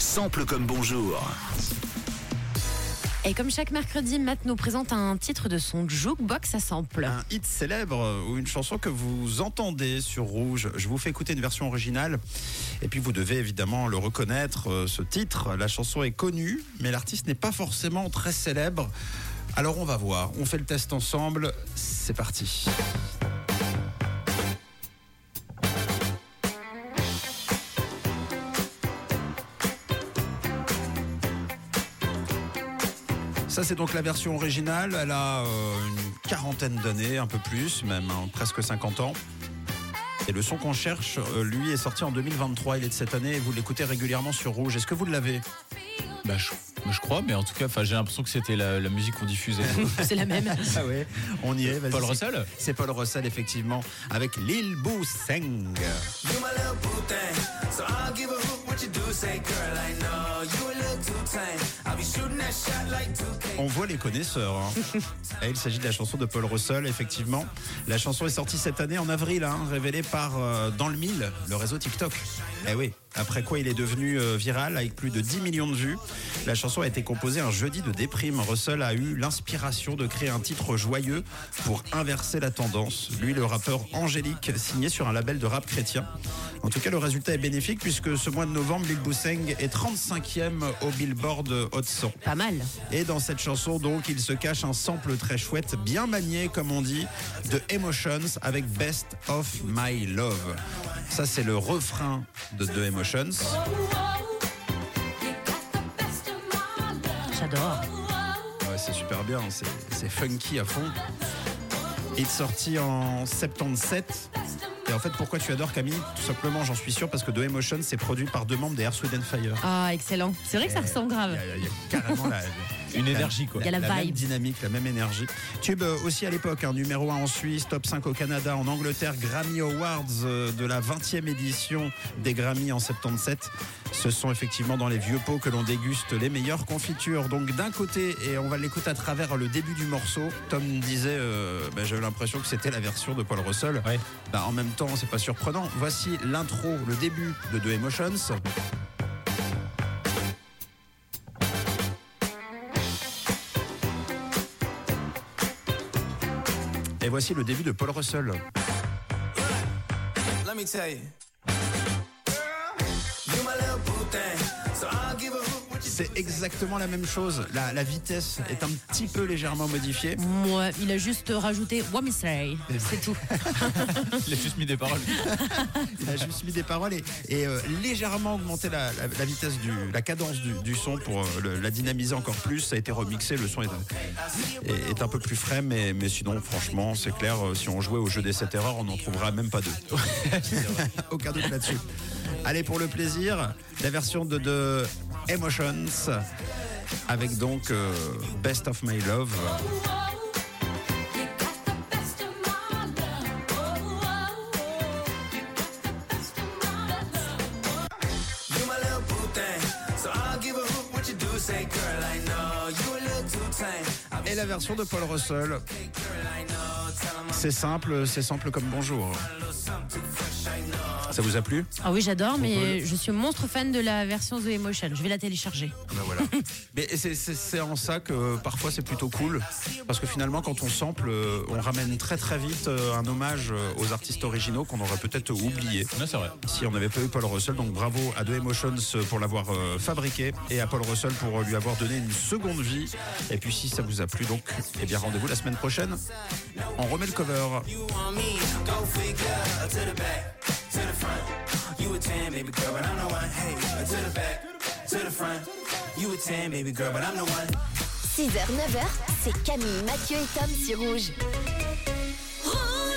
Sample comme bonjour. Et comme chaque mercredi, Matt nous présente un titre de son jukebox à sample. Un hit célèbre ou une chanson que vous entendez sur Rouge. Je vous fais écouter une version originale et puis vous devez évidemment le reconnaître, euh, ce titre. La chanson est connue, mais l'artiste n'est pas forcément très célèbre. Alors on va voir, on fait le test ensemble, c'est parti. Ça, c'est donc la version originale. Elle a euh, une quarantaine d'années, un peu plus, même hein, presque 50 ans. Et le son qu'on cherche, euh, lui, est sorti en 2023. Il est de cette année et vous l'écoutez régulièrement sur Rouge. Est-ce que vous l'avez? Bah, je, je crois, mais en tout cas, j'ai l'impression que c'était la, la musique qu'on diffusait. C'est la même. Ah ouais, on y est. Paul Russell C'est Paul Russell, effectivement, avec Lil Boo Seng. On voit les connaisseurs. hein. Et il s'agit de la chanson de Paul Russell, effectivement. La chanson est sortie cette année en avril, hein, révélée par euh, Dans le Mille, le réseau TikTok. Eh oui, après quoi il est devenu euh, viral avec plus de 10 millions de vues. La chanson a été composée un jeudi de déprime. Russell a eu l'inspiration de créer un titre joyeux pour inverser la tendance. Lui, le rappeur Angélique, signé sur un label de rap chrétien. En tout cas, le résultat est bénéfique puisque ce mois de novembre, Lil Bousseng est 35e au Billboard Hot 100. Pas mal. Et dans cette chanson, donc, il se cache un sample très chouette, bien manié, comme on dit, de Emotions avec Best of My Love. Ça, c'est le refrain de The Emotions. J'adore. Ouais, c'est super bien, c'est c'est funky à fond. Il est sorti en 77. Et en fait, pourquoi tu adores Camille? Tout simplement, j'en suis sûr, parce que The Emotions, c'est produit par deux membres des Air Wind Fire. Ah, excellent. C'est vrai que ça ressemble Il grave. y il y a carrément la, Une énergie, quoi. Il y a la même vibe. dynamique, la même énergie. Tube euh, aussi à l'époque, hein, numéro 1 en Suisse, top 5 au Canada, en Angleterre, Grammy Awards euh, de la 20e édition des Grammy en 77. Ce sont effectivement dans les vieux pots que l'on déguste les meilleures confitures. Donc d'un côté, et on va l'écouter à travers le début du morceau, Tom disait, euh, bah, j'avais l'impression que c'était la version de Paul Russell. Ouais. Bah, en même temps, c'est pas surprenant. Voici l'intro, le début de The Emotions. Et voici le début de Paul Russell. C'est exactement la même chose. La, la vitesse est un petit peu légèrement modifiée. Moi, il a juste rajouté What me say? C'est tout. Il a juste mis des paroles. Il a juste mis des paroles et, et, euh, légèrement augmenté la, la- la vitesse, du, la cadence du, du son pour euh, le- la dynamiser encore plus. Ça a été remixé, le son est, est- est un peu plus frais, mais, mais sinon, franchement, c'est clair, euh, si on jouait au jeu des 7 erreurs, on n'en trouverait même pas deux. Aucun doute là-dessus. Allez, pour le plaisir, la version de, de Emotions avec donc euh, Best of My Love. Et la version de Paul Russell, c'est simple, c'est simple comme bonjour. Ça vous a plu? Ah oui, j'adore, mais je suis monstre fan de la version The Emotion. Je vais la télécharger. Ben voilà. Mais c'est- en ça que parfois c'est plutôt cool. Parce que finalement, quand on sample, euh, on ramène très très vite euh, un hommage euh, aux artistes originaux qu'on aurait peut-être oublié Non, c'est vrai. si on n'avait pas eu Paul Russell. Donc bravo à The Emotions pour l'avoir euh, fabriqué et à Paul Russell pour lui avoir donné une seconde vie. Et puis si ça vous a plu, donc eh bien rendez-vous la semaine prochaine. On remet le cover. To the front. You a 10, baby girl, but I'm the one. Hey, to the back, to the front. You a 10, baby girl, but I'm the one. 6h, 9h, c'est Camille, Mathieu et Tom sur Rouge.